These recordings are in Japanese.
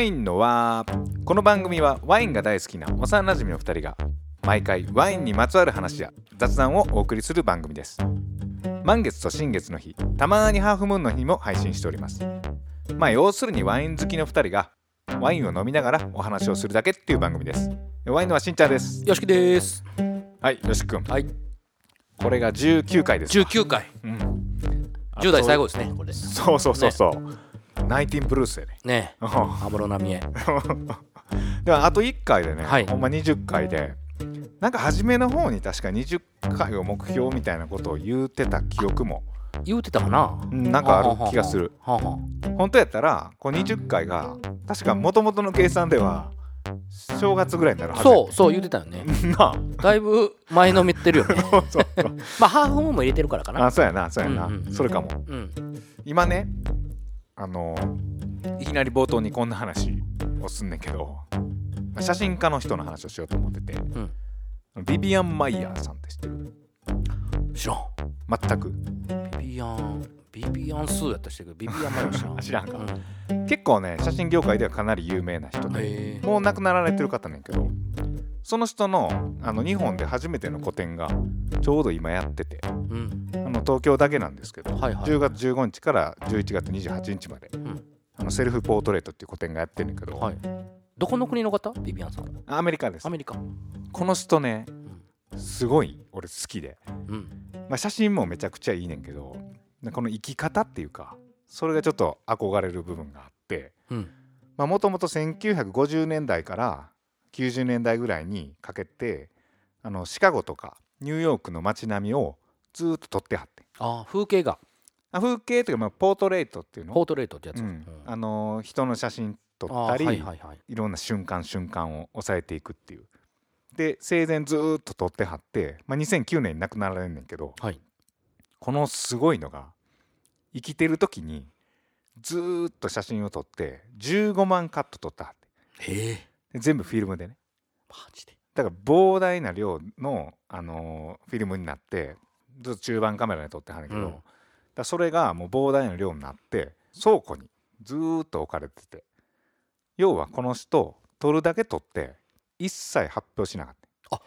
ワインのはこの番組はワインが大好きな幼なじみの2人が毎回ワインにまつわる話や雑談をお送りする番組です。満月と新月の日たまにハーフムーンの日も配信しております。まあ要するにワイン好きの2人がワインを飲みながらお話をするだけっていう番組です。ワインのはしんちゃんです。よしきです。はいよしくんはい。これが19回ですわ19回。うん。10代最後ですねこれ。そうそうそうそう、ナイティンブルースやね。ね安室奈美恵。でもあと1回でね、はい。ほんま20回でなんか初めの方に確か20回を目標みたいなことを言うてた記憶も言うてたかな？うんなんかある気がする。本当やったらこう20回が確か元々の計算では正月ぐらいになるはずやそうそう言うてたよね。な だいぶ前のめってるよね。まあハーフムーンも入れてるからかな。あそうやなそうやな、うんうんうん。それかも。うん。今ねあのいきなり冒頭にこんな話をすんねんけど写真家の人の話をしようと思ってて、ん。ビビアン・マイヤーさんって知ってる？知らん。全く。ビビアンビビアンスーやったりしてるけどビビアンマヨ知らん。知らんか。うん。結構ね写真業界ではかなり有名な人でもう亡くなられてる方ねんけどその人のあの日本で初めての個展がちょうど今やっててうん。あの東京だけなんですけど、はいはい10月15日から11月28日まで、ん。あのセルフポートレートっていう個展がやってるんだけど、はい。どこの国の方？ビビアンさん。アメリカです。アメリカ。この人ねすごい俺好きで、うん。まあ、写真もめちゃくちゃいいねんけどこの生き方っていうかそれがちょっと憧れる部分があってうん。もともと1950年代から90年代ぐらいにかけてあのシカゴとかニューヨークの街並みをずーっと撮ってはってあ風景画。あ風景というかまあポートレートっていうの？ポートレートってやつ。ううん。んあの人の写真撮あったり、はいはいはい。いろんな瞬間瞬間を抑えていくっていう。で生前ずーっと撮ってはって、まあ、2009年に亡くなられんねんけどはい。このすごいのが生きてる時にずーっと写真を撮って15万カット撮ったはってへえ。で全部フィルムでね。マジで。だから膨大な量の、あのーフィルムになってずっと中盤カメラで撮ってはんねんけど、うん。だそれがもう膨大な量になって倉庫にずーっと置かれてて要はこの人撮るだけ撮って一切発表しなかった。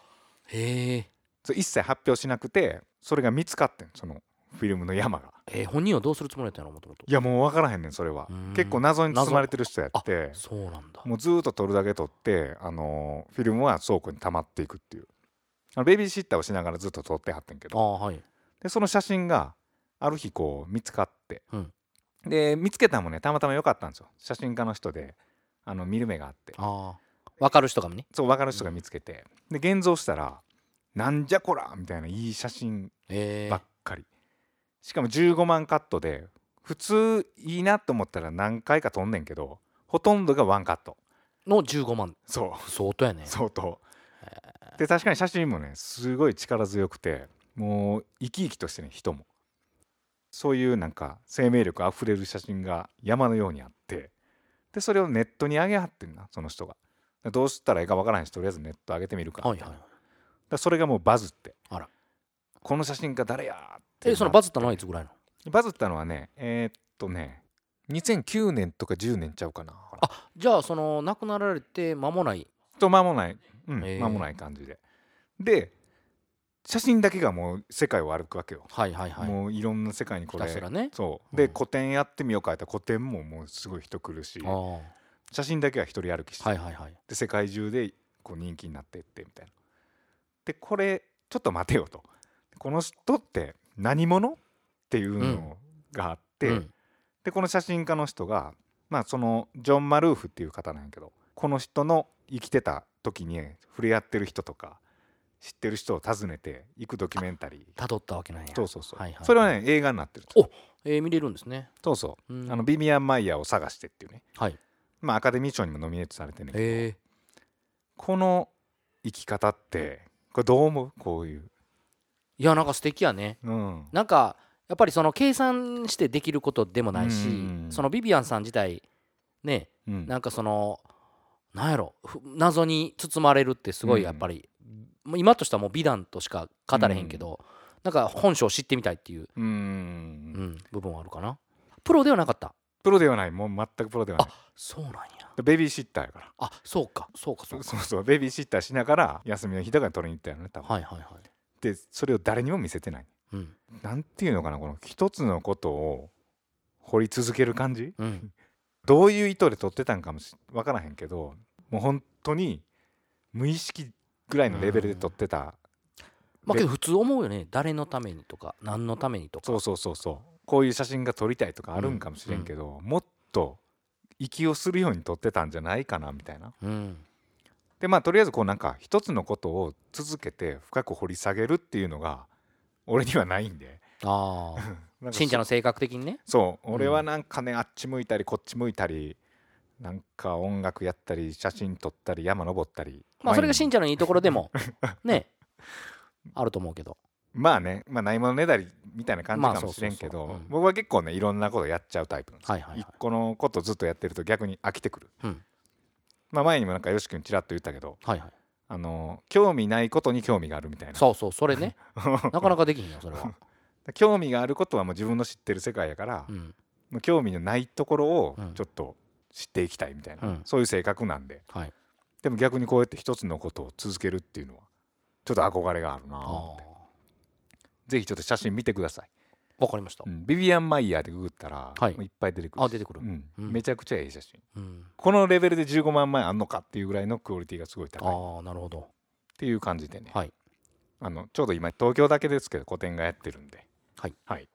へえ一切発表しなくてそれが見つかってんそのフィルムの山が。えー本人はどうするつもりだったのもともといやもう分からへんねんそれは。うん。結構謎に包まれてる人やってそうなんだ。もうずーっと撮るだけ撮って、あのーフィルムは倉庫に溜まっていくっていうあのベビーシッターをしながらずっと撮ってはってんけあど。あはい。でその写真がある日こう見つかって、うん。で見つけたのもねたまたま良かったんですよ。写真家の人であの見る目があって。ああ分かる人がね。そう分かる人が見つけて。で現像したらなんじゃこらみたいないい写真えばっかり、しかも15万カットで普通いいなと思ったら何回か撮んねんけどほとんどがワンカット。の15万。そう。相当やね。相当で確かに写真もねすごい力強くてもう生き生きとしてね人も。そういうなんか生命力あふれる写真が山のようにあってでそれをネットに上げはってんなその人が。でどうしたらいいかわからへんしとりあえずネット上げてみるかはいはいでそれがもうバズって。あら。この写真家誰やってえそのバズったのはいつぐらいの？バズったのはねえーっとね2009年とか10年ちゃうかな。あじゃあその亡くなられて間もない。と間もないうん間もない感じで。で写真だけがもう世界を歩くわけよ、はいはいはい。もういろんな世界にひこれたすらね。そう。でうん。個展やってみようかやったら個展ももうすごい人来るし写真だけは一人歩きして、いはいはい。で世界中でこう人気になっていってみたいな。でこれちょっと待てよと。この人って何者っていうのがあって、うん。でこの写真家の人がまあそのジョン・マルーフっていう方なんやけどこの人の生きてた時に触れ合ってる人とか知ってる人を訪ねて行くドキュメンタリー。辿ったわけなんや。そうそうそう、はいはい。それはね映画になってる。おえー見れるんですね。そうそう、うん。あのビビアン・マイヤーを探してっていうね。はい。まあアカデミー賞にもノミネートされてんねえこの生き方ってこれどう思う？こういう、いやなんか素敵やね。うん、なんかやっぱりその計算してできることでもないしうん。そのビビアンさん自体ねうん。なんかそのなんやろふ謎に包まれるってすごいやっぱり、もう今としてはもう美談としか語れへんけど、なんか本性を知ってみたいっていう、ううんん、部分はあるかな。プロではなかった。プロではない。もう全くプロではない。そうなんや。ベビーシッターやから。あそうか。そうかそうか。そうそう。ベビーシッターしながら休みの日とかに取りに行ったよね多分、はいはいはい。でそれを誰にも見せてない。うん。なんていうのかなこの一つのことを掘り続ける感じ？うん。どういう意図で撮ってたんかもし分からへんけどもう本当に無意識ぐらいのレベルで撮ってた、でまあけど普通思うよね。誰のためにとか何のためにとか。そうそうそうそう。こういう写真が撮りたいとかあるんかもしれんけど、もっと息をするように撮ってたんじゃないかなみたいな。うん。でまあとりあえずこうなんか一つのことを続けて深く掘り下げるっていうのが俺にはないんで。ああ信者の性格的にね。そう。俺はなんかねあっち向いたりこっち向いたりなんか音楽やったり写真撮ったり山登ったり。まあそれが信者者のいいところでも ねあると思うけど。まあね、まあ、ないものねだりみたいな感じまあかもしれんけど僕は結構ねいろんなことやっちゃうタイプなんですよ。はいはいはい。一個のことずっとやってると逆に飽きてくる、うん。まあ前にもなんかよし君ちらっと言ったけどはいはい。あの興味ないことに興味があるみたいな。そうそうそれね。なかなかできひんよそれは。興味があることはもう自分の知ってる世界やから、うん。興味のないところをうん。ちょっと知っていきたいみたいな、うん。そういう性格なんで。はい。でも逆にこうやって一つのことを続けるっていうのはちょっと憧れがあるなあぜひちょっと写真見てください、わかりました。うん。ビビアン・マイヤーでググったら、はい。いっぱい出てくる。あ出てくる。うん。うん。めちゃくちゃいい写真。うん。このレベルで15万枚あんのかっていうぐらいのクオリティがすごい高い。っああなるほど。ていう感じでね、はい。あのちょうど今東京だけですけど個展がやってるんで。はい、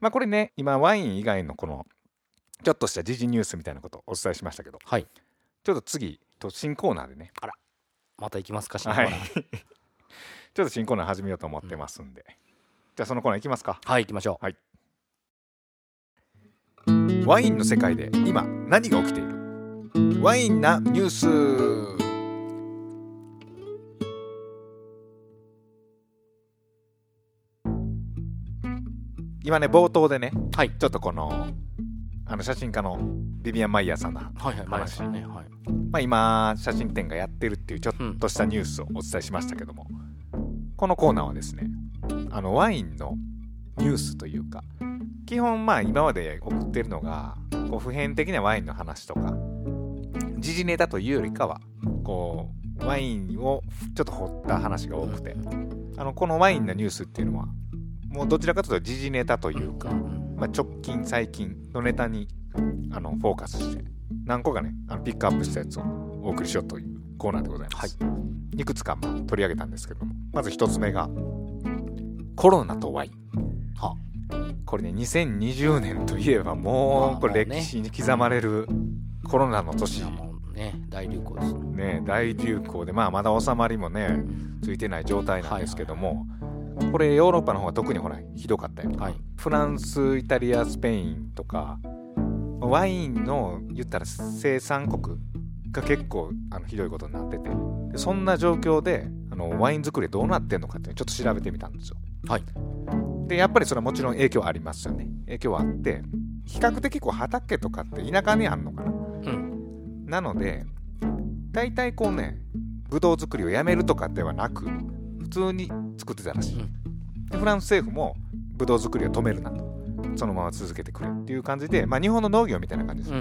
まあこれね今ワイン以外のこのちょっとした時事ニュースみたいなことをお伝えしましたけど。はい。ちょっと次と新コーナーでね。また行きますかしはい。ちょっと新コーナー始めようと思ってますんで、じゃあそのコーナーいきますか。はい行きましょワインの世界で今何が起きている？ワインなニュース。今ね冒頭でねうはい。ちょっとこのあの写真家のビビアン・マイヤーさんの、はいはいはい。まあ、今写真展がやってるっていうちょっとしたニュースをお伝えしましたけども、このコーナーはですねあのワインのニュースというか基本まあ今まで送ってるのがこう普遍的なワインの話とか時事ネタというよりかはこうワインをちょっと掘った話が多くてあのこのワインのニュースっていうのはもうどちらかというと時事ネタというか、まあ、直近最近のネタにあのフォーカスして何個かねあのピックアップしたやつをお送りしようというコーナーでございます、い、くつかまあ取り上げたんですけどもまず一つ目がコロナとワイン。はこれね2020年といえばもうこれ歴史に刻まれるコロナの年。ね大流行ですね。大流行でまあまだ収まりもねついてない状態なんですけども、これヨーロッパの方が特にほらひどかったよ、はい。フランスイタリアスペインとかワインの言ったら生産国が結構あのひどいことになってて。でそんな状況であのワイン作りどうなってんのかっていうのをちょっと調べてみたんですよ。はい。でやっぱりそれはもちろん影響ありますよね。影響はあって比較的こう畑とかって田舎にあんのかな。うん。なので大体こうねブドウ作りをやめるとかではなく普通に作ってたらしい、うん。でフランス政府もブドウ作りを止めるなと。そのまま続けてくれっていう感じで、まあ、日本の農業みたいな感じです、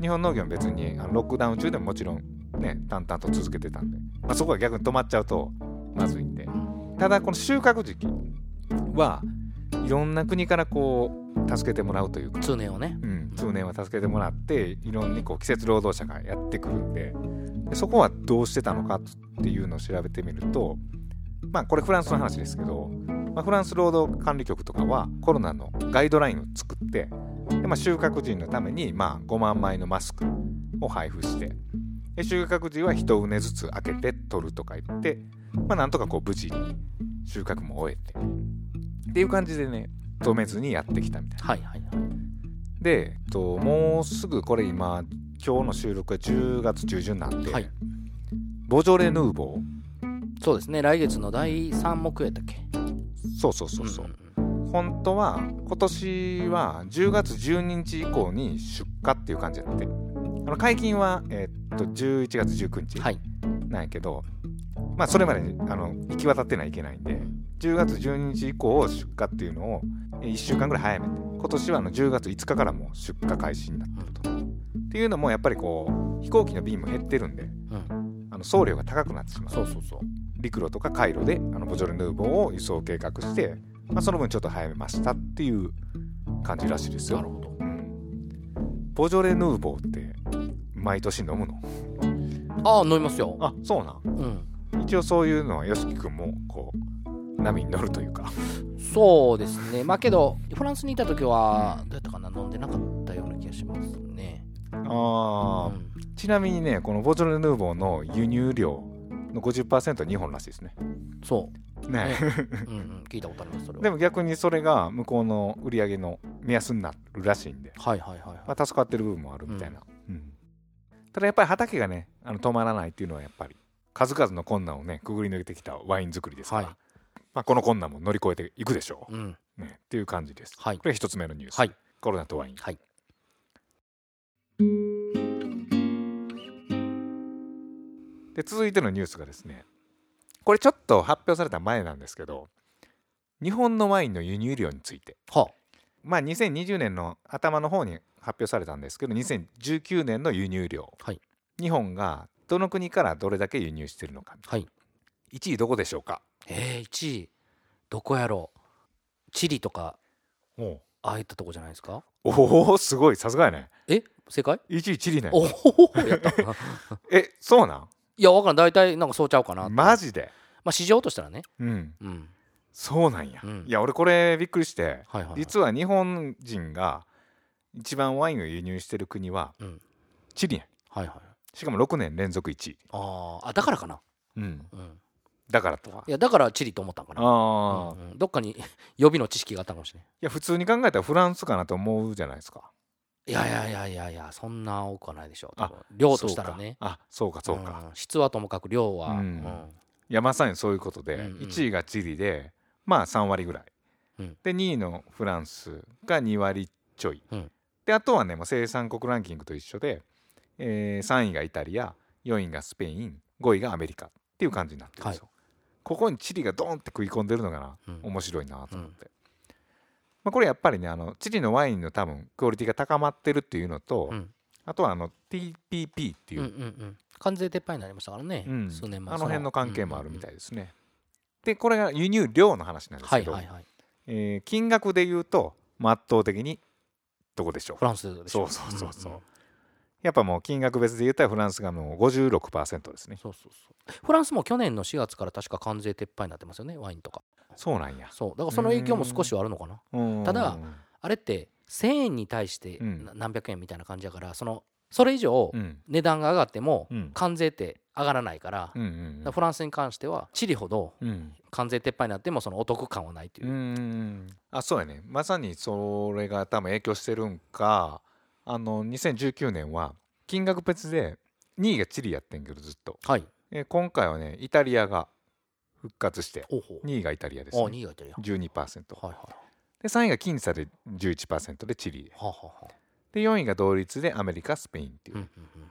日本農業も別にあのロックダウン中でももちろんね淡々と続けてたんで、まあ、そこが逆に止まっちゃうとまずいんで。うん。ただこの収穫時期はいろんな国からこう助けてもらうというか。通年をね。うん、通年は助けてもらっていろんにこう季節労働者がやってくるんで。でそこはどうしてたのかっていうのを調べてみるとまあこれフランスの話ですけど、まあ、フランス労働管理局とかはコロナのガイドラインを作ってで、まあ、収穫時のためにまあ5万枚のマスクを配布してで収穫時は一畝ずつ開けて取るとか言って、まあ、なんとかこう無事に収穫も終えてっていう感じでね止めずにやってきたみたいな。はいはいはい。で、えっと、もうすぐこれ今今日の収録が10月中旬なんで、はい。ボジョレ・ヌーボーそうですね。来月の第3木やったっけ？そうそうそうそう、んん。本当は今年は10月12日以降に出荷っていう感じやって。あの解禁は、えっと11月19日はい。なんやけど、まあそれまでにあの行き渡ってないといけないんで10月12日以降出荷っていうのを1週間ぐらい早めて今年はあの10月5日からもう出荷開始になってると。っていうのもやっぱりこう飛行機の便も減ってるんでうん。あの送料が高くなってしまう。そうそうそう陸路とか海路であのボジョレ・ヌーボーを輸送計画して、まあ、その分ちょっと早めましたっていう感じらしいですよ。なるほど。うん、ボジョレ・ヌーボーって毎年飲むの？ああ飲みますよ。あそうなん。うん。一応そういうのは YOSHIKI 君もこう波に乗るというか。そうですね。まあけどフランスにいた時はどうやったかな？飲んでなかったような気がしますね。あー。うん。ちなみにねこのボジョレ・ヌーボーの輸入量の50%は日本らしいですね。そね。う、うんうん、聞いたことありますそれは。でも逆にそれが向こうの売り上げの目安になるらしいんで。はいはいはいはい。まあ、助かってる部分もあるみたいな、うん。ただやっぱり畑がねあの止まらないっていうのはやっぱり数々の困難をねくぐり抜けてきたワイン作りですから、はい。まあ、この困難も乗り越えていくでしょう。ん。う、ね、っていう感じです、はい。これ一つ目のニュース、はい。コロナとワイン。はいで続いてのニュースがですねこれちょっと発表された前なんですけど日本のワインの輸入量について。はまあ2020年の頭の方に発表されたんですけど2019年の輸入量、はい。日本がどの国からどれだけ輸入してるのか。はい。1位どこでしょうか？えー、1位どこやろう？チリとかおああいったとこじゃないですか？おおすごい。さすがやね。え？正解？1位チリね。おおやった。い えそうなん？やわからん大体なんかそうちゃうかなマジで？まあ市場としたらね。うん。うん。そうなんや、うん。いや俺これびっくりしてはいはい、はい、実は日本人が一番ワインを輸入してる国はうん。チリやはいはい。しかも6年連続1位、あーあだからかな。うん、うん。だからとは。いやだからチリと思ったんかな。ああ、うんうん。どっかに 予備の知識があったかもしれないいや普通に考えたらフランスかなと思うじゃないですかいやいやいやいやいやそんな多くはないでしょう。多量としたらねそうか。あそうかそうか、ん。質はともかく量は、うん。うん。いやまさにそういうことで、うんうん。1位がチリでまあ3割ぐらい、うん。で2位のフランスが2割ちょい、うん。であとはねもう生産国ランキングと一緒で、え3位がイタリア4位がスペイン5位がアメリカっていう感じになってるんですよ、ここにチリがドーンって食い込んでるのがな、うん。面白いなと思って、まあ、これやっぱりねあのチリのワインの多分クオリティが高まってるっていうのと、うん。あとはあの TPP っていう、うんうんうん。関税撤廃になりましたからね、うん。数年前。あの辺の関係もあるみたいいですね。でこれが輸入量の話なんですけど、はいはいはい。えー金額で言うと、まあ圧倒的にどこでしょう？フランスでしょそうそうそうそう、んんやっぱもう金額別で言ったらフランスがもう56%ですね。そうそうそう。フランスも去年の4月から確か関税撤廃になってますよねワインとかそうなんや。そう。だからその影響も少しはあるのかな。うん。ただあれって1000円に対して何百円みたいな感じだからそのそれ以上うん。値段が上がってもうん。関税って上がらないからフランスに関してはチリほどうん。関税撤廃になってもそのお得感はないという。う、んあそうやね。まさにそれが多分影響してるんかあの2019年は金額別で2位がチリやってんけどずっと、はい。えー今回はねイタリアが復活してほうほう。2位がイタリアです、あね、2位がいてるやん12%はいはいで3位が僅差で11%でチリではあはあはあ。で4位が同率でアメリカスペインっていう、いうんうんうん。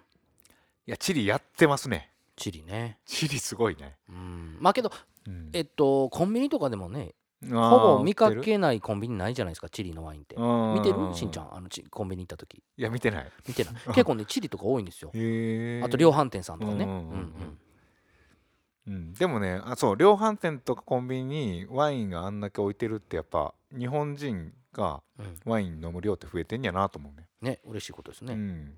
やチリやってますね。チリね。チリすごいね、うん。まあけどうん。えっとコンビニとかでもねほぼ見かけないコンビニないじゃないですかチリのワインって。うん見てる？しんちゃん？あのちコンビニ行った時。いや見てない。見てない。結構ねチリとか多いんですよ。へえあと量販店さんとかね。ううんんうんううん。でもねあそう量販店とかコンビニにワインがあんだけ置いてるってやっぱ日本人がうん。ワイン飲む量って増えてんやなと思うね。ね嬉しいことですね。うん、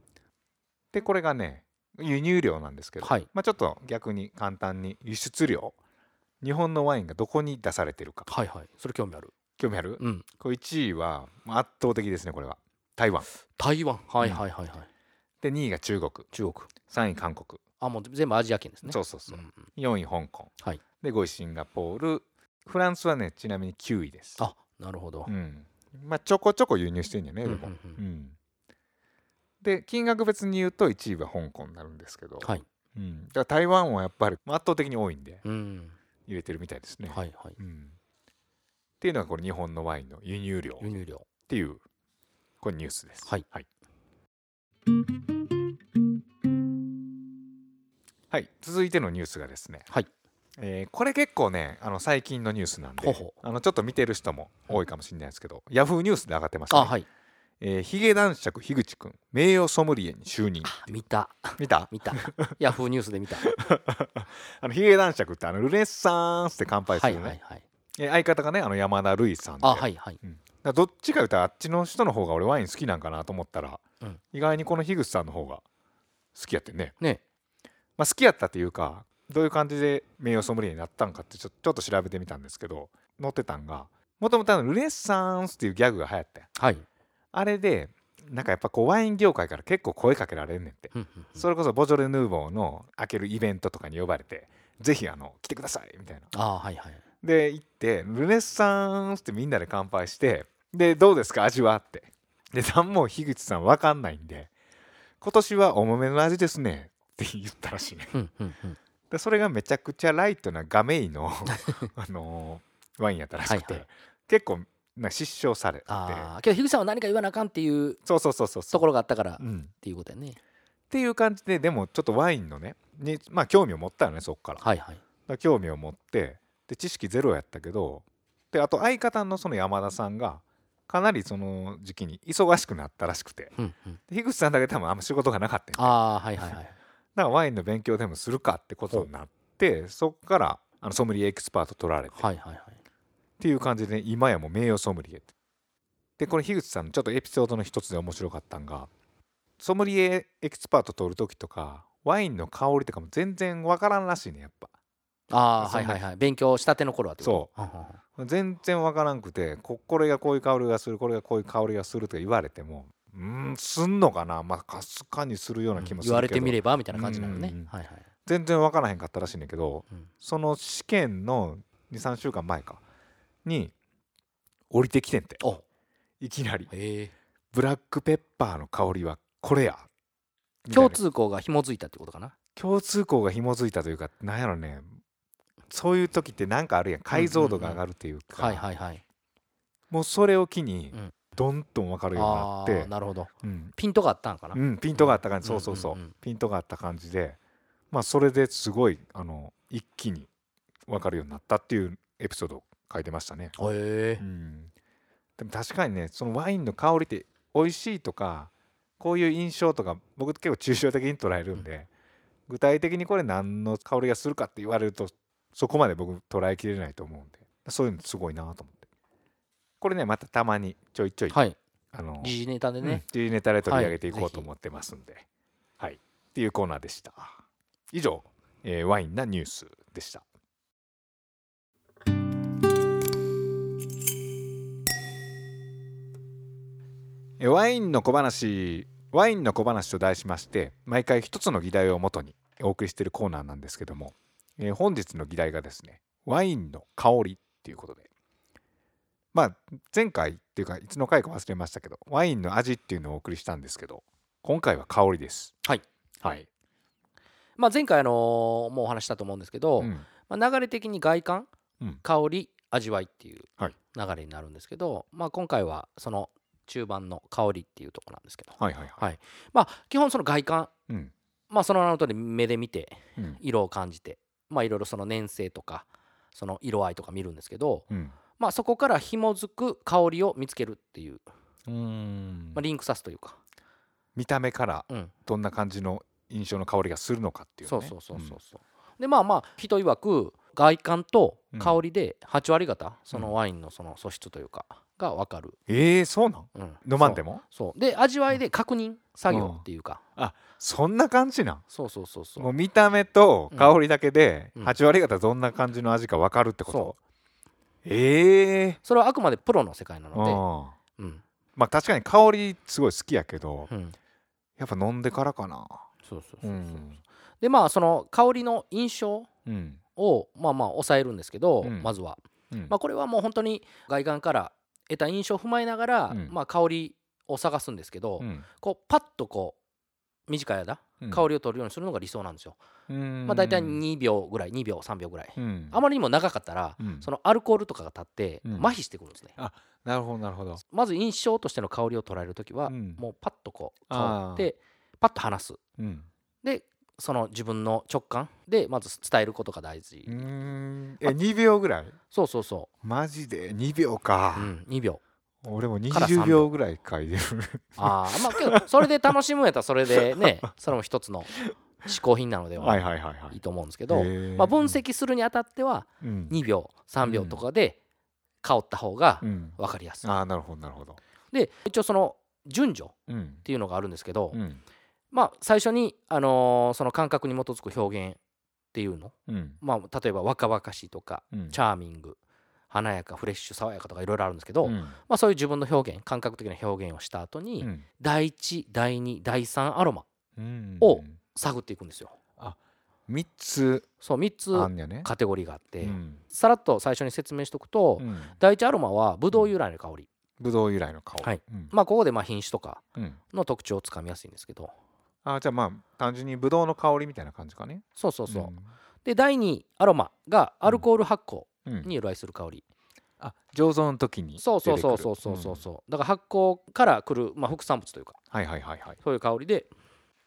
でこれがね輸入量なんですけど、はい。まあ、ちょっと逆に簡単に輸出量日本のワインがどこに出されてるか。はいはい。それ興味ある。興味ある、うん。これ1位はまあ圧倒的ですねこれは。台湾。台湾。はいはいはいはい。で2位が中国。中国。3位韓国、あもう全部アジア圏ですね。そうそうそう。うんうん。4位香港、はい。で5位シンガポール。フランスはねちなみに9位です。あなるほど。うん。まあちょこちょこ輸入してんやねでも、うんうん。うんうん。で金額別に言うと1位は香港になるんですけど、はい。うん、だから台湾はやっぱり圧倒的に多いんでうん。入れてるみたいですね、はいはい。うん、っていうのがこれ日本のワインの輸入量。っ輸入量。ていうこれニュースです。はい。はい、はい続いてのニュースがですね、はい。えーこれ結構ねあの最近のニュースなんでほうほあのちょっと見てる人も多いかもしれないですけど、ヤフーニュースで上がってました、ね。あはい。えーヒゲ男爵樋口くん名誉ソムリエに就任見た。見た？見た。ヤフーニュースで見た。あのヒゲ男爵ってあのルネッサンスで乾杯すはるね、いはいはい。えー相方がねあの山田るいさんで。あはいはい。うん。だからどっちか言うたらあっちの人の方が俺ワイン好きなんかなと思ったら、うん。意外にこの樋口さんの方が好きやってんね、ねまあ、好きやったっていうかどういう感じで名誉ソムリエになったんかってちょちょっと調べてみたんですけど載ってたんがもともとルネッサンスっていうギャグが流行ったやん。はい。あれでなんかやっぱこうワイン業界から結構声かけられんねんって。それこそボジョレ・ヌーボーの開けるイベントとかに呼ばれてぜひあの来てくださいみたいな。あはいはい。で行ってルネッサンスってみんなで乾杯してでどうですか？味は？って。で何も樋口さん分かんないんで今年は重めの味ですねって言ったらしいね。うんうんうん。でそれがめちゃくちゃライトなガメイの、あのーワインやったらしくて、はいはい。結構な失笑されて。ああけど樋口さんは何か言わなあかんっていうそうそうそうそうところがあったからっうん、ていうことやね。っていう感じででもちょっとワインのねにまあ興味を持ったよねそっから,、はいはい。興味を持ってで知識ゼロやったけどであと相方のその山田さんがかなりその時期に忙しくなったらしくて。うんうん。で樋口さんだけ多分あんま仕事がなかったんあはいはいはいだからワインの勉強でもするかってことになってそっからあのソムリエエキスパート取られて、はいはいはい。っていう感じで今やもう名誉ソムリエって。でこれ樋口さんのちょっとエピソードの一つで面白かったんがソムリエエキスパート取る時とかワインの香りとかも全然わからんらしいねやっぱ。ああはいはいはい。勉強したての頃はそう。全然わからんくてここれがこういう香りがするこれがこういう香りがするとか言われてもうーんすんのかな？まあかすかにするような気もするけど、言われてみればみたいな感じなのね。うんうんうん。はいはい全然わからへんかったらしいんだけどうん。その試験の23週間前かに降りてきてんて。お。いきなり。へえ。ブラックペッパーの香りはこれや。共通項が紐づいたってことかな？共通項が紐づいたというかなんやろね。そういう時ってなんかあるやん。解像度が上がるっていうか、はいはいはい。もうそれを機にうんどんどん分かるようになあってあ、なるほど。うん。ピントがあったんかな。うん、ピントがあった感じ、うんそうそうそう,、うんうんピントがあった感じで。まあそれですごいあの一気に分かるようになったっていうエピソードを書いてましたね、へえうん、でも確かにねそのワインの香りって美味しいとかこういう印象とか僕結構抽象的に捉えるんで、具体的にこれ何の香りがするかって言われるとそこまで僕捉えきれないと思うんでそういうのすごいなと思ってこれねまたたまにちょいちょい、はい。あの時事ネタでうんねうネタで取り上げていこはいうと思ってますんで、はいっていうコーナーでした。以上、えーワインなニュースでした。えーワインの小話ワインの小話と題しまして毎回一つの議題をもとにお送りしているコーナーなんですけども、えー本日の議題がですねワインの香りっていうことでまあ前回っていうかいつの回か忘れましたけどワインの味っていうのをお送りしたんですけど今回は香りです。はい。はい、まあ前回あのーもうお話ししたと思うんですけどうん。まあ流れ的に外観うん。香り味わいっていうはい。流れになるんですけどまあ今回はその中盤の香りっていうところなんですけど。はいはいはい、はい。まあ基本その外観うん。まあその名の通り目で見てうん。色を感じてまあいろいろその粘性とかその色合いとか見るんですけどうんまあそこから紐づく香りを見つけるっていう、うーん。まあ、リンクさすというか、見た目からうん、どんな感じの印象の香りがするのかっていう、ね、そうそうそうそうそう。でまあまあ人曰く外観と香りで8割方そのワインのその素質というかが分かる、うんえー、そうなん？うん、飲まんでも？そう。で味わいで確認作業っていうか、そんな感じなん？そうそうそうそう。もう見た目と香りだけでうん。8割方どんな感じの味か分かるってこと、そええそれはあくまでプロの世界なー、のうん。で、うん。まあ確かに香りすごい好きやけどうん、やっぱ飲んでからかな。そうそうそうそう、う。ん。でまあその香りの印象うん。をまあまあ抑えるんですけど、うん。まずは、うん。まあ、これはもう本当に外観から得た印象を踏まえながら、うん。まあ、香りを探すんですけど、うん。こうパッとこう短い間うん香りを取るようにするのが理想なんですよ、うん。まあ、大体2秒ぐらい2秒3秒ぐらい、うん。あまりにも長かったら、うん。そのアルコールとかが立ってうん。麻痺してくるんですね、なるほどなるほど。まず印象としての香りを捉えるときは、うん。もうパッとこう香ってパッと離す。うん。でその自分の直感でまず伝えることが大事、うーん。え2秒ぐらい？そうそうそマジで？2秒か。う、う、ん、2秒俺もから3 20秒ぐらい書いてる。ああまあけどそれで楽しむんやったらそれで ねそれも一つの嗜好品なのでははいはいはいはい。いいと思うんですけど、まあ、分析するにあたってはうん。2秒3秒とかで香った方がうん。分かりやすい、ああなるほどなるほど。で一応その順序っうん。ていうのがあるんですけど、うん。まあ最初に、あのーその感覚に基づく表現っていうの、うん。まあ、例えば若々しいとかうん。チャーミング華やかフレッシュ爽やかとかいろいろあるんですけど、うん。まあ、そういう自分の表現感覚的な表現をした後に、うん。第1第2第3アロマうん。を探っていくんですよ。3つそう3つカテゴリーがあって、うん。さらっと最初に説明しておくと、うん。第1アロマはブドウ由来の香り、ぶどう由来の香り。はい。うん。まあここでまあ品種とかうん。の特徴をつかみやすいんですけど。あじゃあまあ単純にぶどうの香りみたいな感じかねそうそうそう、で第2アロマがアルコール発酵に由来する香り、あ醸造の時にそうそう出てくる。そうそうそうそううんそう。だから発酵から来る、まあ、副産物というか。はいはいはいはい。そういう香りで。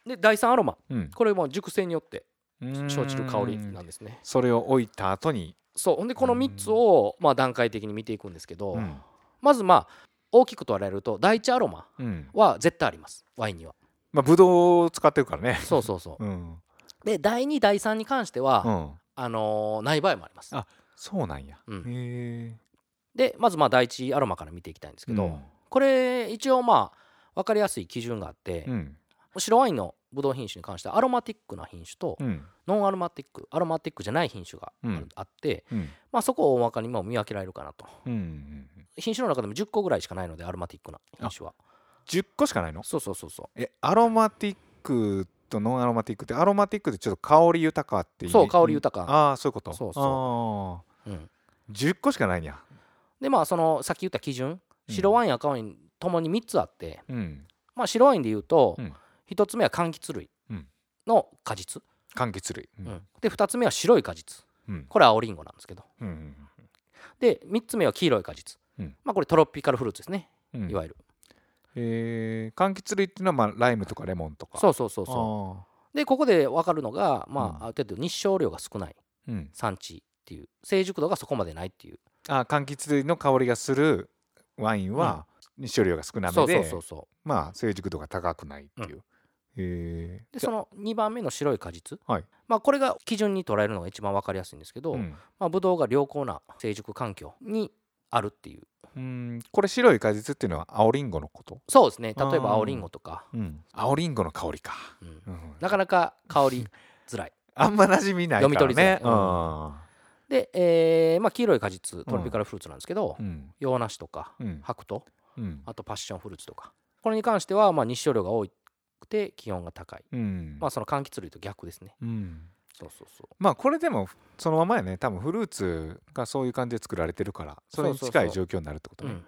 で第3アロマ。うん。これも熟成によって生じる香りなんですね。それを置いた後に。そう。ほんでこの3つをまあ段階的に見ていくんですけど、うん。まずまあ大きく捉えると第1アロマうん。は絶対あります。ワインには。まあぶどうを使ってるからね。そうそうそう。うん。で第2第3に関しては、うん。あのーない場合もあります。あそうなんや。うん。へえ。でまずまあ第1アロマから見ていきたいんですけど、うん。これ一応まあ分かりやすい基準があって、うん。白ワインのブドウ品種に関してはアロマティックな品種と、うん。ノンアロマティックアロマティックじゃない品種があって、うん。まあ、そこを大まかにも見分けられるかなと。品種の中でも10個ぐらいしかないのでアロマティックな品種は。10個しかないの？そうそうそうそえアロマティックとノンアロマティックってアロマティックでちょっと香り豊かっていうそう香り豊か。ああそういうこと？そうそう10個しかないんやでまあそのさっき言った基準。うん。白ワイン赤ワインともに3つあって、うん。まあ、白ワインで言うと、うん。1つ目は柑橘類うん。の果実、柑橘類。ううん。で2つ目は白い果実。うん。これは青リンゴなんですけど。うんで3つ目は黄色い果実、うん。まあ、これトロピカルフルーツですね、うん。いわゆる。えー。柑橘類っていうのはまあライムとかレモンとか。そうそうそうそう。でここで分かるのが、まあうん。ある程度日照量が少ない。産地っていう成熟度がそこまでないっていう。あ柑橘類の香りがするワインは日照量が少なめでそうそうそまあ成熟度が高くないっていう。へえうでその2番目の白い果実、はい。まあ、これが基準に捉えるのが一番分かりやすいんですけど、うん。まあ、ブドウが良好な成熟環境にあるっていう。うん。これ白い果実っていうのは青リンゴのこと？そうですね。例えば青リンゴとか、うん。青リンゴの香りか。うん。うん。なかなか香りづらい。あんま馴染みないから読み取りづらい。ねうんで、えーまあ、黄色い果実トロピカルフルーツなんですけど、うん。洋梨とかうん。白桃うん。あとパッションフルーツとか。これに関してはまあ日照量が多くて気温が高い、うん。まあその柑橘類と逆ですね。うん。そうそうそう。まあこれでもそのままやね。多分フルーツがそういう感じで作られてるからそれに近い状況になるってことね。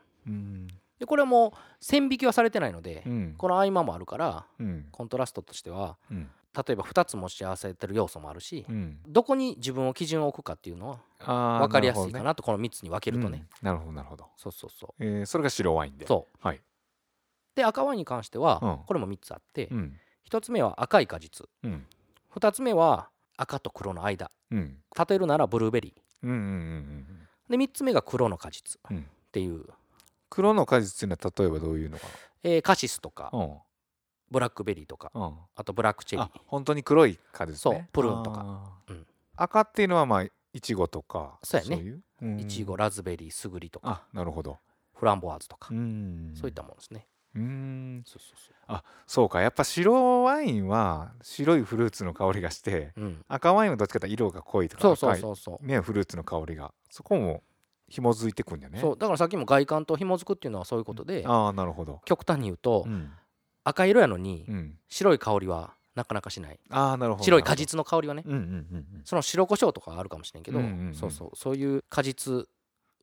でこれはもう線引きはされてないので、うん。この合間もあるからうん。コントラストとしてはうん例えば2つ持ち合わせてる要素もあるし、うん。どこに自分を基準を置くかっていうのは分かりやすいかなとこの3つに分けるとね、うん。なるほどなるほど。そうそうそえーそれが白ワインで。うそう。はい。で赤ワインに関しては、うん。これも3つあって、うん。1つ目は赤い果実。うん。2つ目は赤と黒の間。うん。例えるならブルーベリうんうんうんうんーで3つ目が黒の果実。うん。っていう、黒の果実っていうのは例えばどういうのかえーカシスとか。なうんブラックベリーとかうん。あとブラックチェリあー本当に黒い果実ね。そうプルーンとか。うん。赤っていうのはまあいちごとかそうやね。いう？うん。イチゴラズベリースグリとか。あなるほど。フランボワーズとか、うん。そういったものですね。うん。そうそうそそうか。やっぱ白ワインは白いフルーツの香りがしてう、うん、赤ワインはどっちかというと色が濃いとかそうそうそうそう。ねフルーツの香りが。そこも紐づいてくんだよね。そう。だからさっきも外観と紐づくっていうのはそういうことで、ああなるほど。極端に言うと、うん、赤色やのにうん、白い香りはなかなかしない。ああなるほど白い果実の香りはね。うんうんうんその白胡椒とかはあるかもしれんけど、うんうんうん。そうそうそういう果実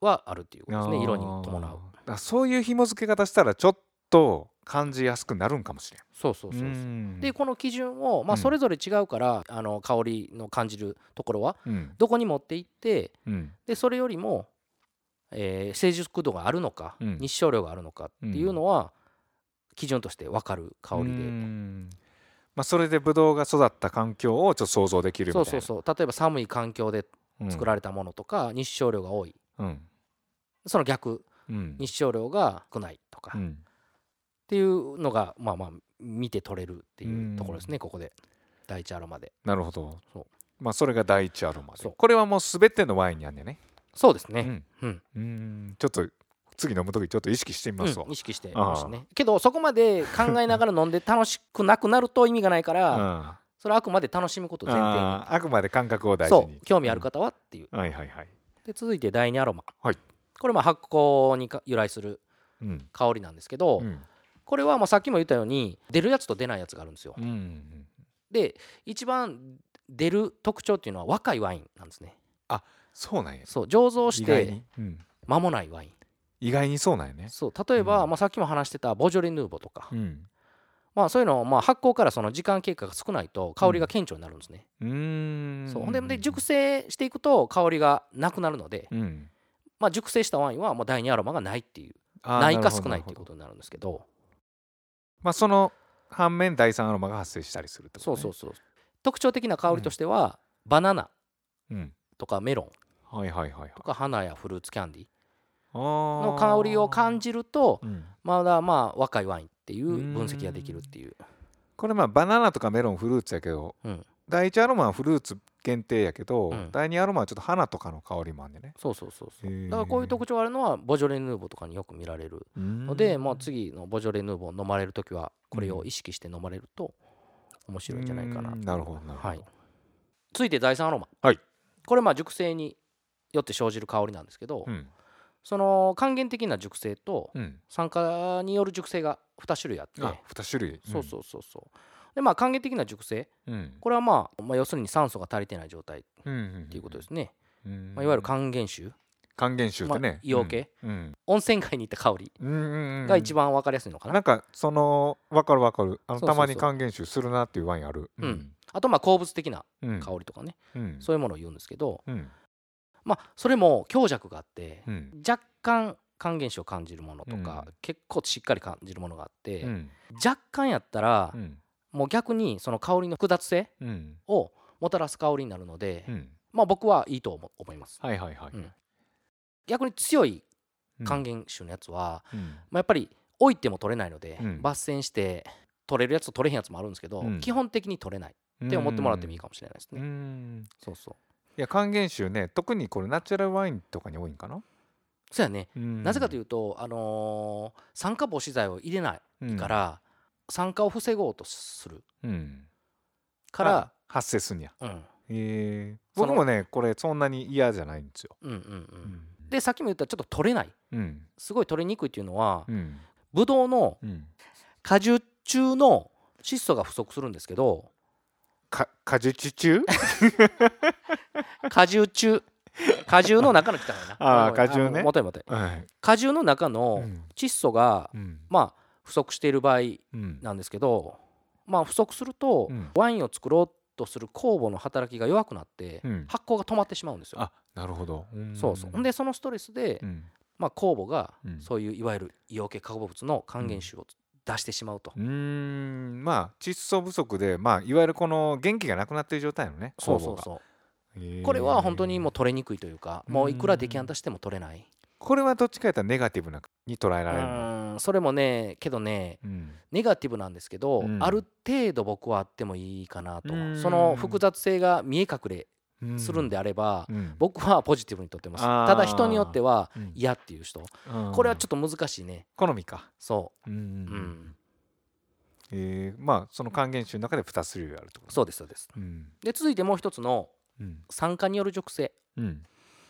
はあるっていうことですね色に伴う。そういう紐付け方したらちょっと感じやすくなるんかもしれん。そうそうそうそう。うん。でこの基準を、まあ、うん。それぞれ違うから、あの香りの感じるところはうん。どこに持っていってうん。でそれよりも、えー成熟度があるのか、うん。日照量があるのかっていうのは基準として分かる香りで、うん。まあ、それでブドウが育った環境をちょっと想像できるみたいな。そうそうそう。例えば寒い環境でうん作られたものとか、日照量が多い。うん。その逆。うん。日照量が少ないとか、っうん。ていうのがまあまあ見て取れるっていうところですね、ここで。第一アロマで。なるほど。そう。まあそれが第一アロマで。そう。これはもう全てのワインにあんねんね。そうですね。うん。うん、うん。ちょっと次飲む時ちょっと意識してみますわ。うん意識してましたねけどそこまで考えながら飲んで楽しくなくなると意味がないから、うん。それはあくまで楽しむことを前提に。あーあくまで感覚を大事に。そう興味ある方はっていう、はいはいはい。で続いて第二アロマ、はい。これまあ発酵にか由来するうん。香りなんですけど、うん。これはまあさっきも言ったように出るやつと出ないやつがあるんですよ、うんで一番出る特徴っていうのは若いワインなんですね。そうなんや。そう醸造して間もないワイン意外にそうなんやね。そう例えば、うん。まあ、さっきも話してたボジョレ・ヌーボーとか、うん。まあ、そういうのをまあ発酵からその時間経過が少ないと香りが顕著になるんですね、うーん。そう。でで熟成していくと香りがなくなるので、うん。まあ、熟成したワインはもう第二アロマがないっていうないか少ないっていうことになるんですけど。まあその反面第三アロマが発生したりするってことね。そうそうそう特徴的な香りとしては、バナナうんとかメロンとか花やフルーツキャンディのの香りを感じるとうん。まだまあ若いワインっていう分析ができるっていう。これまあバナナとかメロンフルーツやけどうん。第一アロマはフルーツ限定やけど、うん。第二アロマはちょっと花とかの香りもあんねんね。そうそうそうそうだからこういう特徴があるのはボジョレ・ヌーボーとかによく見られる。のので、まあ、次のボジョレ・ヌーボー飲まれる時はこれを意識して飲まれると面白いんじゃないかな。なるほどなるほど、はい、続いて第3アロマ、はい。これまあ熟成によって生じる香りなんですけど、うんその還元的な熟成とうん。酸化による熟成が2種類あって、あ二種類。そうそうそうそう。でまあ還元的な熟成。これはまあ、まあ、要するに酸素が足りてない状態っていうことですね、うん。まあ、いわゆる還元臭、還元臭ってね、まあ硫黄系。うん。温泉街に行った香りが一番分かりやすいのかな、なんかその分かる分かる。あのたまに還元臭するなっていうワインある。うん。あとまあ鉱物的なうん。香りとかね、うん。そういうものを言うんですけど、うんまあそれも強弱があって、うん。若干還元臭を感じるものとか、うん。結構しっかり感じるものがあって、うん。若干やったら、うん。もう逆にその香りの複雑性うん。をもたらす香りになるので、うん。まあ僕はいいと思思います。はいはいはいうん。逆に強いうん還元臭のやつは、うん。まあ、やっぱり置いても取れないので、うん。抜栓して取れるやつと取れへんやつもあるんですけど、うん。基本的に取れないって思ってもらってもいいかもしれないですうね、ん。そうそういや還元臭ね特にこれナチュラルワインとかに多いんかな？そうやね、なぜかといいうと、あのー酸化防止剤を入れないうん。から、酸化を防ごうとする。うん。からあ、発生すんや。うん、えー。僕もねこれそんなに嫌じゃないんですよ。うんうんうん。うん。でさっきも言ったちょっと取れない。うん。すごい取れにくいっていうのは、うん。ブドウのうん。果汁中の窒素が不足するんですけどか果実中？果汁中。果汁の中の来たからな。あー果汁ね。あのもといもといはい。果汁の中のうん。窒素が、うん。まあ不足している場合うん。なんですけどまあ不足すると、うん。ワインを作ろうとする酵母の働きが弱くなって、うん。発酵が止まってしまうんですよ。あなるほど。そうそう。でそのストレスで、うん。まあ、酵母がうん。そういういわゆる硫黄系化合物の還元臭を出してしまうと、うーん。まあ窒素不足でまあいわゆるこの元気がなくなってる状態のねそうそうそう。が。へー。これは本当にもう取れにくいというかもういくらデキャンタしても取れない。これはどっちかやったらネガティブなに捉えうられるそれもねけどねうん。ネガティブなんですけど、うん。ある程度僕はあってもいいかなとうん。その複雑性が見え隠れうんするんであれば、うん。僕はポジティブにとってます。ただ人によってはうん。嫌っていう人。うん。これはちょっと難しいね。好みか。そう。う、んうん、えーまあその還元種の中で2種類あるとそうですそうです。うん。で続いてもう一つのうん。酸化による熟成うん。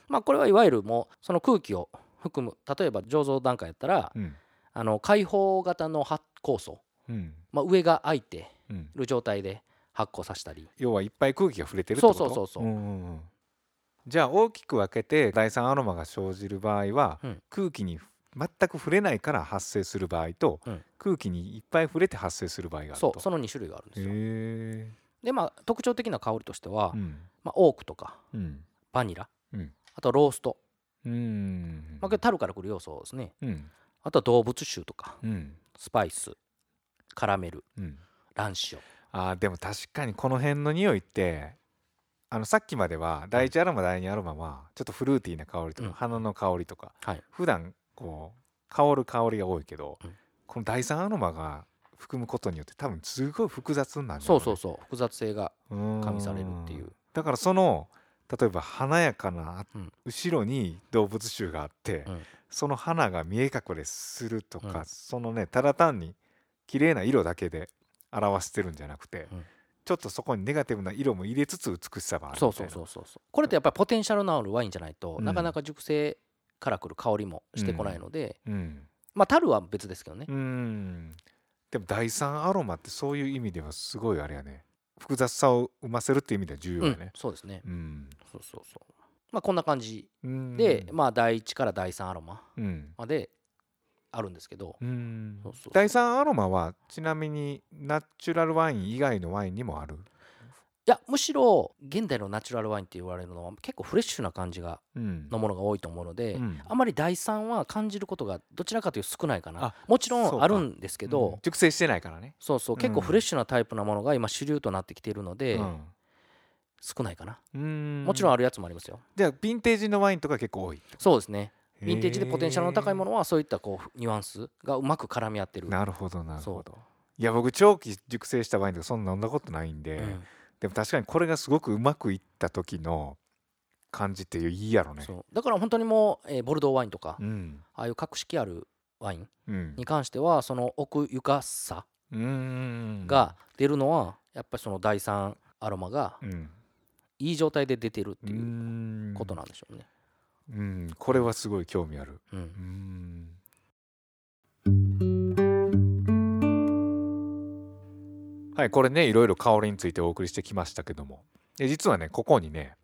まあこれはいわゆるもうその空気を含む。例えば醸造段階やったらうん。あの開放型の発酵素、うん。まあ、上が開いてうん。る状態で発酵させたり。要はいっぱい空気が触れてるってこと？そうそうそうそう。んんん。じゃあ大きく分けて第三アロマが生じる場合は、うん。空気に全く触れないから発生する場合と、うん。空気にいっぱい触れて発生する場合があると。そうその2種類があるんですよ。へでまあ特徴的な香りとしては、えうん。まあ、オークとかうん。バニラ、うん。あとロースト、うん。まあ、これ樽から来る要素ですね。うん。あとは動物臭とかうん。スパイスカラメルうん。ランシオあーでも確かにこの辺の匂いってあのさっきまでは第一アロマ第二アロマはちょっとフルーティーな香りとか、うん。花の香りとかはい。普段こう香る香りが多いけど、うん。この第三アロマが含むことによって多分すごい複雑になるんだろそうそうそう。複雑性が加味されるっていう。うんだからその例えば華やかな、うん。後ろに動物臭があって、うん。その花が見え隠れするとか、うん。そのねただ単に綺麗な色だけで表してるんじゃなくて、うん。ちょっとそこにネガティブな色も入れつつ美しさがあるみたいな。そうそうそうそうそう。これってやっぱりポテンシャルのあるワインじゃないと、うん。なかなか熟成からくる香りもしてこないので、うん。まあ樽は別ですけどね、うん。でも第三アロマってそういう意味ではすごいあれやね。複雑さを生ませるっていう意味では重要うんやねそうですね。うん、そうそうそう。まあこんな感じうん。で、まあ第1から第3アロマうん。まであるんですけど、第三アロマはちなみにナチュラルワイン以外のワインにもある？いやむしろ現代のナチュラルワインって言われるのは結構フレッシュな感じがうん。のものが多いと思うので、うん。あんまり第3は感じることがどちらかというと少ないかな。あもちろんか。あるんですけど、うん。熟成してないからね。そうそう。結構フレッシュなタイプなものが今主流となってきているので、うん。少ないかな、うん。もちろんあるやつもありますよ。じゃあヴィンテージのワインとか結構多いそうですねヴィンテージでポテンシャルの高いもののはそういったこうニュアンスがうまく絡み合ってる。なるほどなるほど。いや僕長期熟成したワインとかそんな飲んだことないんで、うん。でも確かにこれがすごくうまくいった時の感じっていいやろね。だから本当にもう、えーボルドーワインとか、うん。ああいう格式あるワインうん。に関してはその奥ゆかさうん。が出るのはやっぱりその第3アロマがうん。いい状態で出てるってういうん。ことなんでしょうね。うんこれはすごい興味ある。うん。うん。はいこれねいろいろ香りについてお送りしてきましたけども。で実はねここにね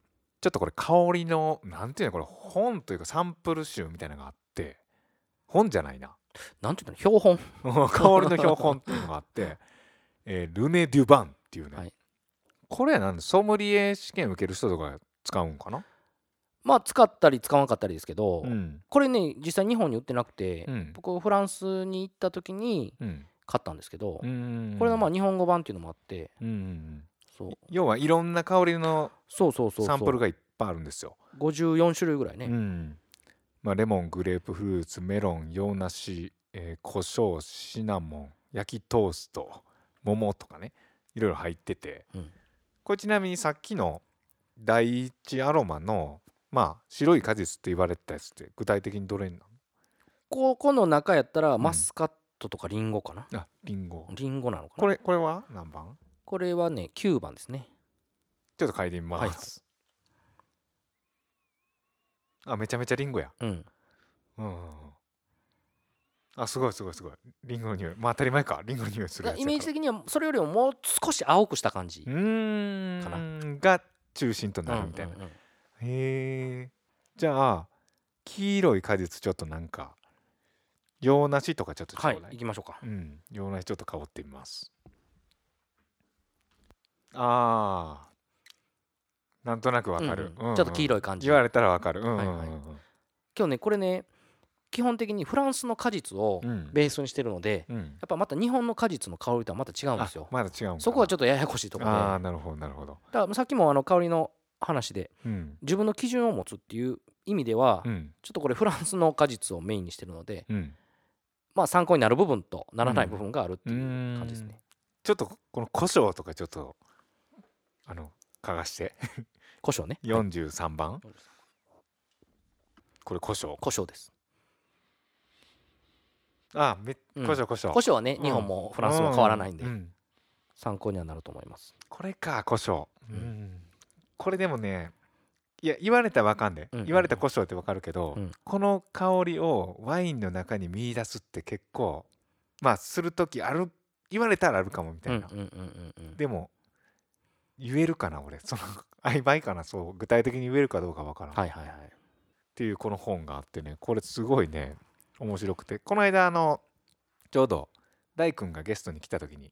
ちょっとこれ香りのなんていうのこれ本というかサンプル集みたいなのがあって本じゃないな。なんていうの標本。香りの標本っていうのがあって、えールネ・デュバンっていうね、はい。これはなんでソムリエ試験受ける人とか使うんかな、まあ使ったり使わなかったりですけど、うん。これね実際日本に売ってなくて、うん。僕フランスに行った時にうん。買ったんですけど、うんこれのまあ日本語版っていうのもあってうんうんうん。そう。要はいろんな香りのそうそうそうそう。サンプルがいっぱいあるんですよ。54種類ぐらいね、うん。まあ、レモングレープフルーツメロン洋梨、えー、胡椒シナモン焼きトースト桃とかねいろいろ入ってて、うん。これちなみにさっきの第一アロマのまあ白い果実って言われてたやつって具体的にどれになここの中やったらん。マスカットとかリンゴかな、るあリンゴ。リンゴなのかな？これこれは何番？これはね9番ですね。ちょっと嗅いでみます、あめちゃめちゃリンゴや。うん。うんあすごいすごいすごい。リンゴの匂い。まあ当たり前か。リンゴの匂いするイメージ的にはそれよりももう少し青くした感じうーん。が中心となるみたいな、うんうんうんへえ。じゃあ黄色い果実ちょっとなんか洋梨とかちょっとちょうだい、はい行きましょうか。うん洋梨ちょっと香ってみます。あーなんとなくわかる、うんうん。ちょっと黄い色い感じ。言われたらわかる。うんうんうんはいはい。今日ねこれね基本的にフランスの果実をうん。ベースにしてるので、うん。やっぱまた日本の果実の香りとはまた違うんですよ。あまだ違うんそこはちょっっとややこしいところで。ああなるほどなるほど。だからさっきもあの香りの話でうん。自分の基準を持つっていう意味では、うん。ちょっとこれフランスの果実をメインにしてるのでうん。まあ参考になる部分とならない部分があるっていううん感じですね、ちょっとこの胡椒とかちょっとあの嗅がして。胡椒ね、はい。43番。これ胡椒。胡椒です。あめうん。胡椒胡椒。胡椒はねうん。日本もフランスも変わらないんでうう参考にはなると思います。これか胡椒。うん。うんこれでもねいや言われたらわかんでうん言われた胡椒ってわかるけどうん。この香りをワインの中に見出すって結構まあする時ある言われたらあるかもみたいな。うんうんうんうんうん。でも言えるかな俺。その曖昧かなそう具体的に言えるかどうかわからん、っはいはいはい。ていうこの本があってねこれすごいね面白くて。この間あのちょうど大君がゲストに来た時に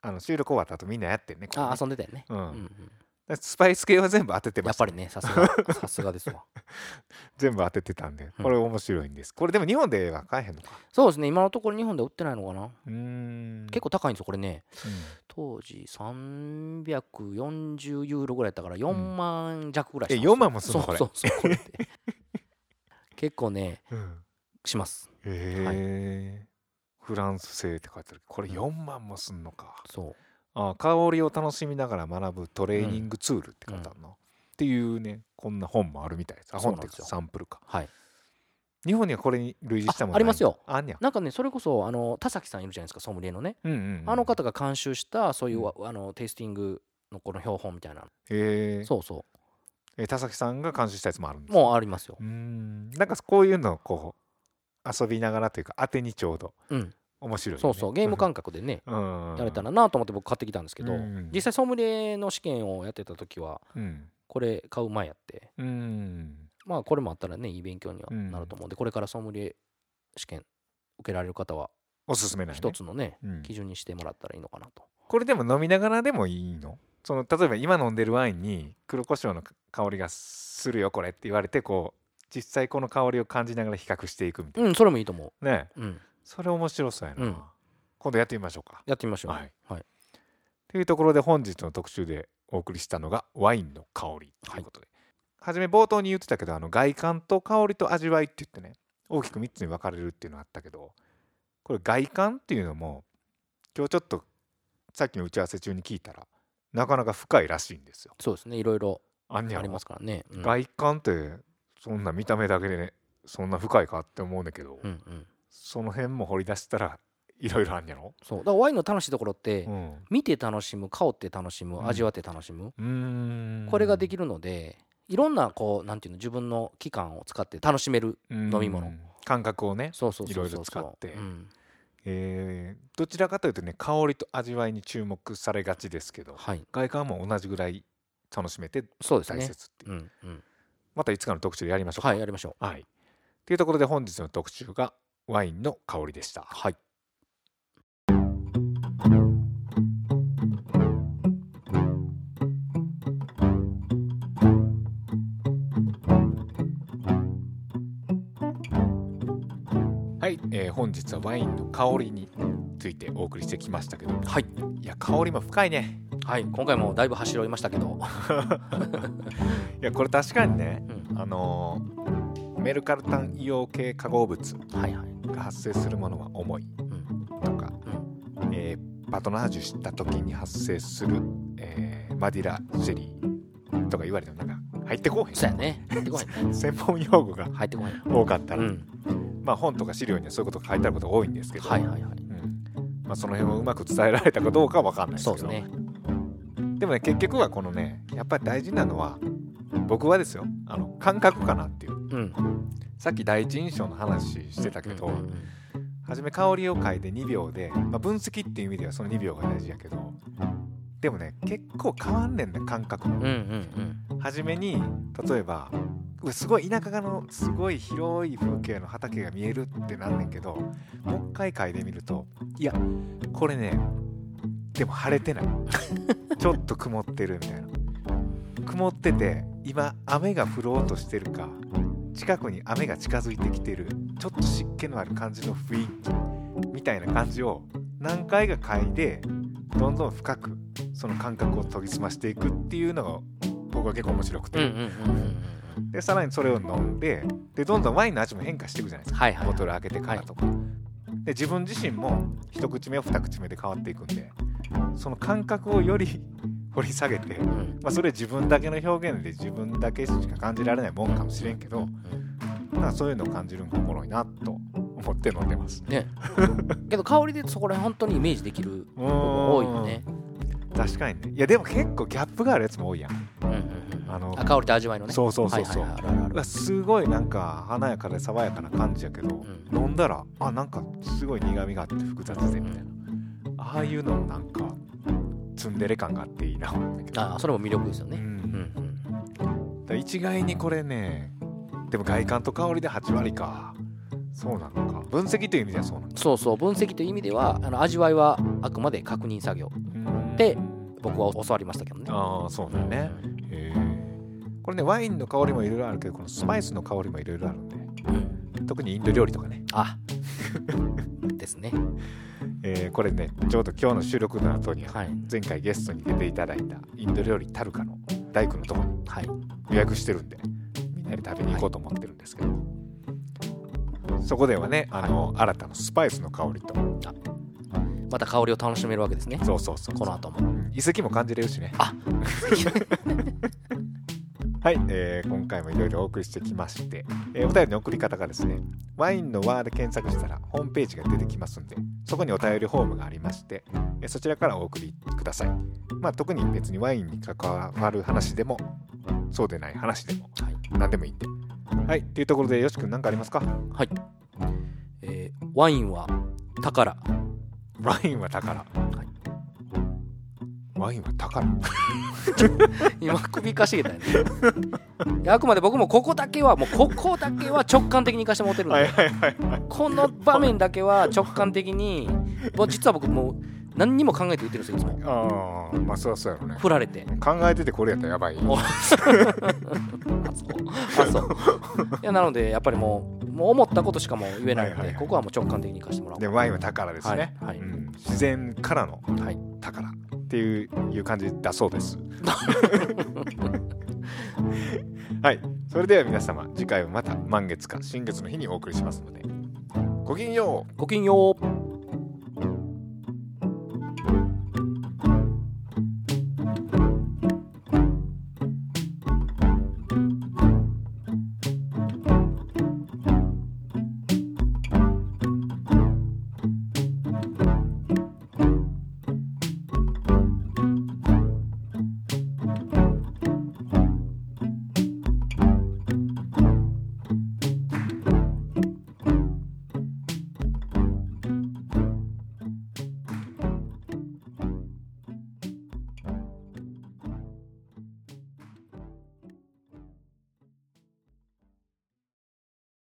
あの収録終わった後みんなやってんねね。あ遊んでたよね、うん。うんうんスパイス系は全部当ててました、やっぱりねさすがさすがですわ。全部当ててたんでうん。これ面白いんです、これでも日本では買えへんのか。そうですね今のところ日本で売ってないのかな。うーん。結構高いんですよこれね。当時340ユーロぐらいやったから4万弱ぐらいえしたんですよ。4万もすんのこれ。そうそうそう結構ね うん。します。へえフランス製って書いてあるこれ4万もすんのか。そうあ香りを楽しみながら学ぶトレーニングツールって書いてあるの、っていうねこんな本もあるみたいですあ本っていうかサンプルか。はい。日本にはこれに類似したものあありますよ。あんにゃなんかねそれこそあの田崎さんいるじゃないですかソムリエのね。うんうんうん。あの方が監修したそういううん。わあのテイスティングのこの標本みたいな。へえ。そうそえ田崎さんが監修したやつもあるんですうもうありますよ。うーん。なんかこういうのをこう遊びながらというか当てにちょうど。うん面白いよね。そうそう。ゲーム感覚でね うん。やれたらなと思って僕買ってきたんですけどうん。実際ソムリエの試験をやってた時はうん。これ買う前やって。うん。まあこれもあったらねいい勉強にはなると思うんでこれからソムリエ試験受けられる方はおすすめなね。一つのねうん。基準にしてもらったらいいのかなと。これでも飲みながらでもいいの？その例えば今飲んでるワインに黒胡椒の香りがするよこれって言われてこう実際この香りを感じながら比較していくみたいうんそれもいいと思なね。ううんそれ面白そうやな、うん。今度やってみましょうか。やってみましょうはい。はい。というところで本日の特集でお送りしたのがワインの香りということで、はじめ冒頭に言ってたけどあの外観と香りと味わいって言ってね大きく3つに分かれるっていうのがあったけどこれ外観っていうのも今日ちょっとさっきの打ち合わせ中に聞いたらなかなか深いらしいんですよ。そうですね。いろいろ？ありますからね。うん。外観ってそんな見た目だけでねそんな深いかって思うんだけど、うんうんその辺も掘り出したらいろいろあんやろ、そう。だからワインの楽しいところってうん、見て楽しむ香って楽しむうん。味わって楽しむうーん。これができるのでいろんなこうなんていうの自分の期間を使って楽しめる飲み物。感覚をねそうそういろいろ使って。うん。えーどちらかというとね香りと味わいに注目されがちですけどはい。外観も同じぐらい楽しめて大そうですね。切っていう、うんうん。またいつかの特集でやりましょうか。はいやりましょう。はい。というところで本日の特集がワインの香りでした。はい。はい、えー本日はワインの香りについてお送りしてきましたけど。はい。いや香りも深いね。はい。今回もだいぶ走りましたけど。いやこれ確かにねうん。あのーメルカルタン硫黄系化合物。はいはいが発生するものは重い。うん。とか、えーパトナージュした時に発生する、えーマディラジェリーとか言われてもなんか入ってこうへん。そうやね。入ってこへん。ね 専門用語が入ってこへん。多かったら、うん。まあ本とか資料にはそういうことが書いてあることが多いんですけど、はいはいはい。うん。まあ、その辺をうまく伝えられたかどうかは分かんないですけど。そうですね。でもね結局はこのねやっぱり大事なのは僕はですよ。あの感覚かなっていう。うんさっき第一印象の話してたけど、初め香りを嗅いで2秒で、まあ、分析っていう意味ではその2秒が大事やけどでもね結構変わんねんね感覚も、うんうんうん。初めに例えばすごい田舎のすごい広い風景の畑が見えるってなんねんけどもう一回嗅いでみるといやこれねでも晴れてない。ちょっと曇ってるみたいな。曇ってて今雨が降ろうとしてるか近くに雨が近づいてきてるちょっと湿気のある感じの雰囲気みたいな感じを何回か嗅いでどんどん深くその感覚を研ぎ澄ましていくっていうのが僕は結構面白くて、でさらにそれを飲んででどんどんワインの味も変化していくじゃないですか、はいはいはい。ボトル開けてからとか、で自分自身も一口目二口目で変わっていくんでその感覚をより掘り下げて、うん。まあ、それ自分だけの表現で自分だけしか感じられないもんかもしれんけど、まあ、そういうのを感じるのがおもろいなと思って飲んでます。ね。けど香りでそこら辺本当にイメージできる部分多いよね。確かにね。いやでも結構ギャップがあるやつも多いやん。うんうんうんあのあ香りと味わいのね。そうそうそうそう。はいはいすごいなんか華やかで爽やかな感じやけど、ん。飲んだらあなんかすごい苦みがあって複雑でみたいな、ああいうのもなんかツンデレ感があっていいな。あそれも魅力ですよね。うん。うん一概にこれねでも外観と香りで8割か。そうなのか。分析という意味ではそうなのかそうそう。分析という意味ではあの味わいはあくまで確認作業。うん。で僕は教わりましたけどね。ああそうだよね、へえこれねワインの香りもいろいろあるけどこのスパイスの香りもいろいろあるんで。うんうん。特にインド料理とかね。あですね えーこれねちょうど今日の収録の後にはい。前回ゲストに出ていただいたインド料理タルカの大工のとこにはい。予約してるんでみんなで食べに行こうと思ってるんですけど、そこではねあの、新たなスパイスの香りと。また香りを楽しめるわけですね。そうそうそうこの後も。うん。遺跡も感じれるしね。あ はい、えー今回もいろいろお送りしてきまして、えーお便りの送り方がですねワインの輪で検索したらホームページが出てきますんでそこにお便りフォームがありまして、えーそちらからお送りください。まあ特に別にワインに関わる話でもそうでない話でもはい。何でもいいんで。はいっていうところでよし君何かありますか？はい、えーワインは宝。ワインは宝、いワインは宝今首かしげたよね。あくまで僕もここだけはもうここだけは直感的にいかしてもらってるんで、はいはいはいはい。この場面だけは直感的に実は僕もう何にも考えて言ってるんですよいつも。ああまあそうそうやろね。振られて。考えててこれやったらやばい。お。あそう。いやなのでやっぱりもうもう思ったことしかもう言えないので、はいはいはい。ここはもう直感的にいかしてもらおう。でワインは宝ですね、はいはい。うん。自然からのはい。宝っていう感じだそうです。はい。それでは皆様次回はまた満月か新月の日にお送りしますのでごきげんよう。ごきげんよう